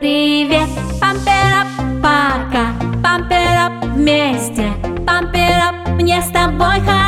Привет, памперап, пока, памперап вместе, памперап, мне с тобой хорошо.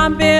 I'm building.